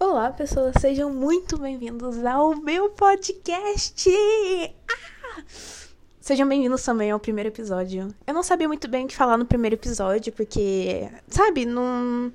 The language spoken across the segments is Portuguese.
Olá, pessoas, sejam muito bem-vindos ao meu podcast! Ah! Sejam bem-vindos também ao primeiro episódio. Eu não sabia muito bem o que falar no primeiro episódio, porque, sabe, não,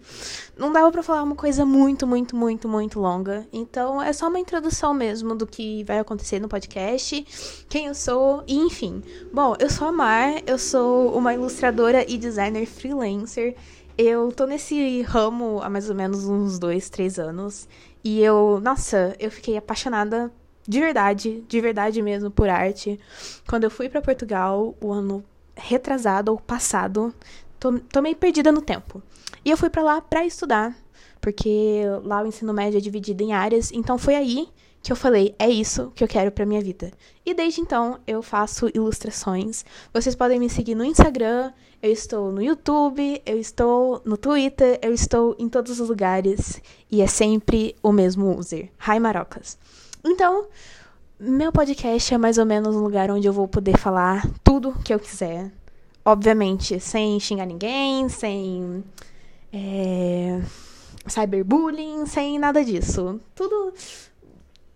não dava pra falar uma coisa muito, muito, muito, muito longa. Então é só uma introdução mesmo do que vai acontecer no podcast, quem eu sou e enfim. Bom, eu sou a Mar, eu sou uma ilustradora e designer freelancer. Eu tô nesse ramo há mais ou menos uns dois, três anos. E eu, nossa, eu fiquei apaixonada de verdade, de verdade mesmo, por arte. Quando eu fui para Portugal, o ano retrasado ou passado, tô, tô meio perdida no tempo. E eu fui para lá para estudar, porque lá o ensino médio é dividido em áreas, então foi aí que eu falei, é isso que eu quero para minha vida. E desde então eu faço ilustrações. Vocês podem me seguir no Instagram, eu estou no YouTube, eu estou no Twitter, eu estou em todos os lugares e é sempre o mesmo user, Rai Marocas. Então, meu podcast é mais ou menos um lugar onde eu vou poder falar tudo que eu quiser. Obviamente, sem xingar ninguém, sem é, cyberbullying, sem nada disso. Tudo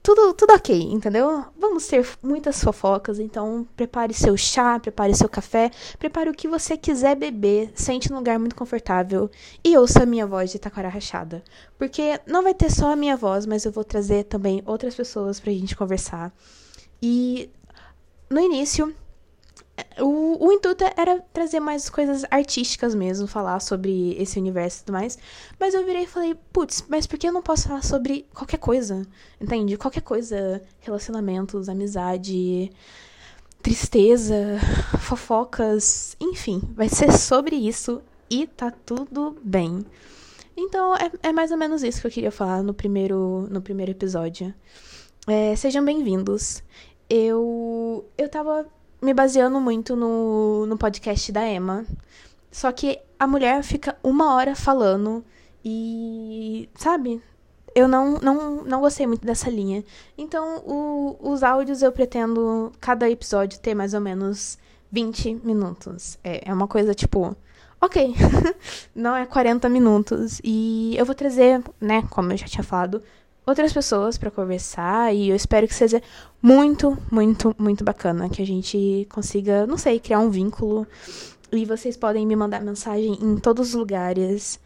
tudo, tudo ok, entendeu? Vamos ter muitas fofocas, então prepare seu chá, prepare seu café, prepare o que você quiser beber, sente num lugar muito confortável e ouça a minha voz de taquara rachada. Porque não vai ter só a minha voz, mas eu vou trazer também outras pessoas pra gente conversar. E no início o, intuito era trazer mais coisas artísticas mesmo, falar sobre esse universo e tudo mais. Mas eu virei e falei, putz, mas por que eu não posso falar sobre qualquer coisa? Entende? Qualquer coisa. Relacionamentos, amizade, tristeza, fofocas, enfim. Vai ser sobre isso e tá tudo bem. Então é, é mais ou menos isso que eu queria falar no primeiro, no primeiro episódio. É, sejam bem-vindos. Eu, eu tava me baseando muito no, no podcast da Emma. Só que a mulher fica uma hora falando e. Sabe? Eu não, não, não gostei muito dessa linha. Então, o, os áudios eu pretendo, cada episódio, ter mais ou menos 20 minutos. É, é uma coisa tipo. Ok, não é 40 minutos. E eu vou trazer, né, como eu já tinha falado, outras pessoas para conversar e eu espero que seja muito, muito, muito bacana, que a gente consiga, não sei, criar um vínculo. E vocês podem me mandar mensagem em todos os lugares.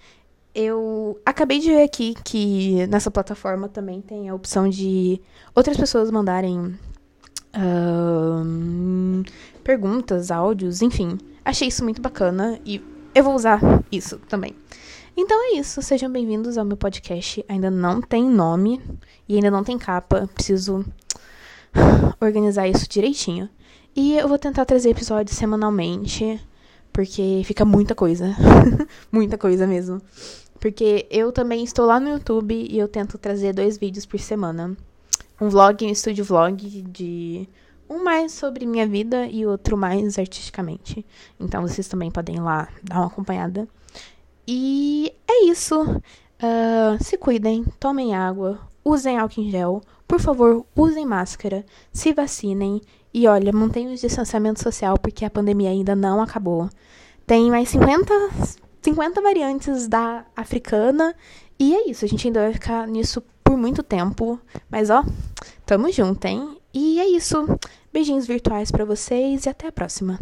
Eu acabei de ver aqui que nessa plataforma também tem a opção de outras pessoas mandarem uh, perguntas, áudios, enfim. Achei isso muito bacana e eu vou usar isso também. Então é isso, sejam bem-vindos ao meu podcast. Ainda não tem nome e ainda não tem capa, preciso organizar isso direitinho. E eu vou tentar trazer episódios semanalmente, porque fica muita coisa. muita coisa mesmo. Porque eu também estou lá no YouTube e eu tento trazer dois vídeos por semana. Um vlog, um estúdio vlog de um mais sobre minha vida e outro mais artisticamente. Então vocês também podem ir lá dar uma acompanhada. E é isso. Uh, se cuidem, tomem água, usem álcool em gel, por favor, usem máscara, se vacinem e olha, mantenham o distanciamento social porque a pandemia ainda não acabou. Tem mais 50, 50 variantes da africana e é isso, a gente ainda vai ficar nisso por muito tempo, mas ó, tamo junto, hein? E é isso. Beijinhos virtuais para vocês e até a próxima.